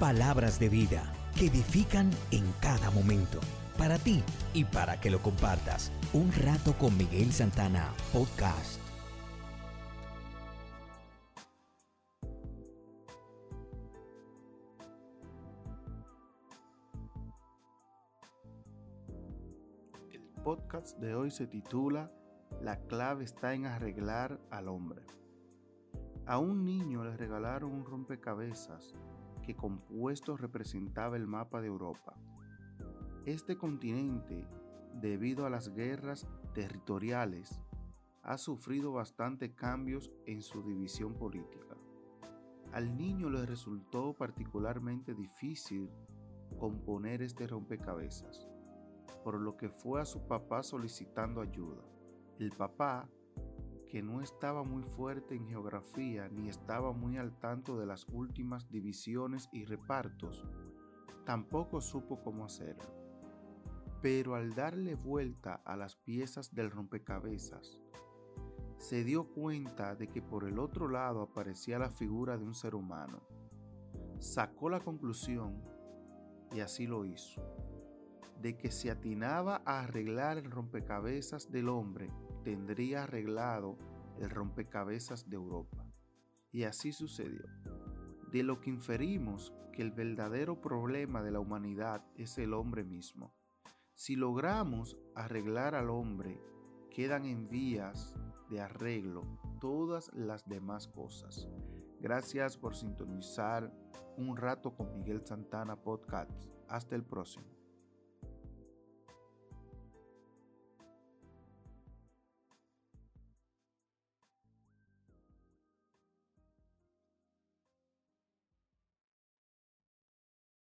Palabras de vida que edifican en cada momento. Para ti y para que lo compartas. Un rato con Miguel Santana, podcast. El podcast de hoy se titula La clave está en arreglar al hombre. A un niño le regalaron un rompecabezas que compuesto representaba el mapa de Europa. Este continente, debido a las guerras territoriales, ha sufrido bastantes cambios en su división política. Al niño le resultó particularmente difícil componer este rompecabezas, por lo que fue a su papá solicitando ayuda. El papá que no estaba muy fuerte en geografía ni estaba muy al tanto de las últimas divisiones y repartos, tampoco supo cómo hacerlo. Pero al darle vuelta a las piezas del rompecabezas, se dio cuenta de que por el otro lado aparecía la figura de un ser humano. Sacó la conclusión, y así lo hizo, de que si atinaba a arreglar el rompecabezas del hombre, tendría arreglado el rompecabezas de Europa. Y así sucedió. De lo que inferimos que el verdadero problema de la humanidad es el hombre mismo. Si logramos arreglar al hombre, quedan en vías de arreglo todas las demás cosas. Gracias por sintonizar un rato con Miguel Santana Podcast. Hasta el próximo.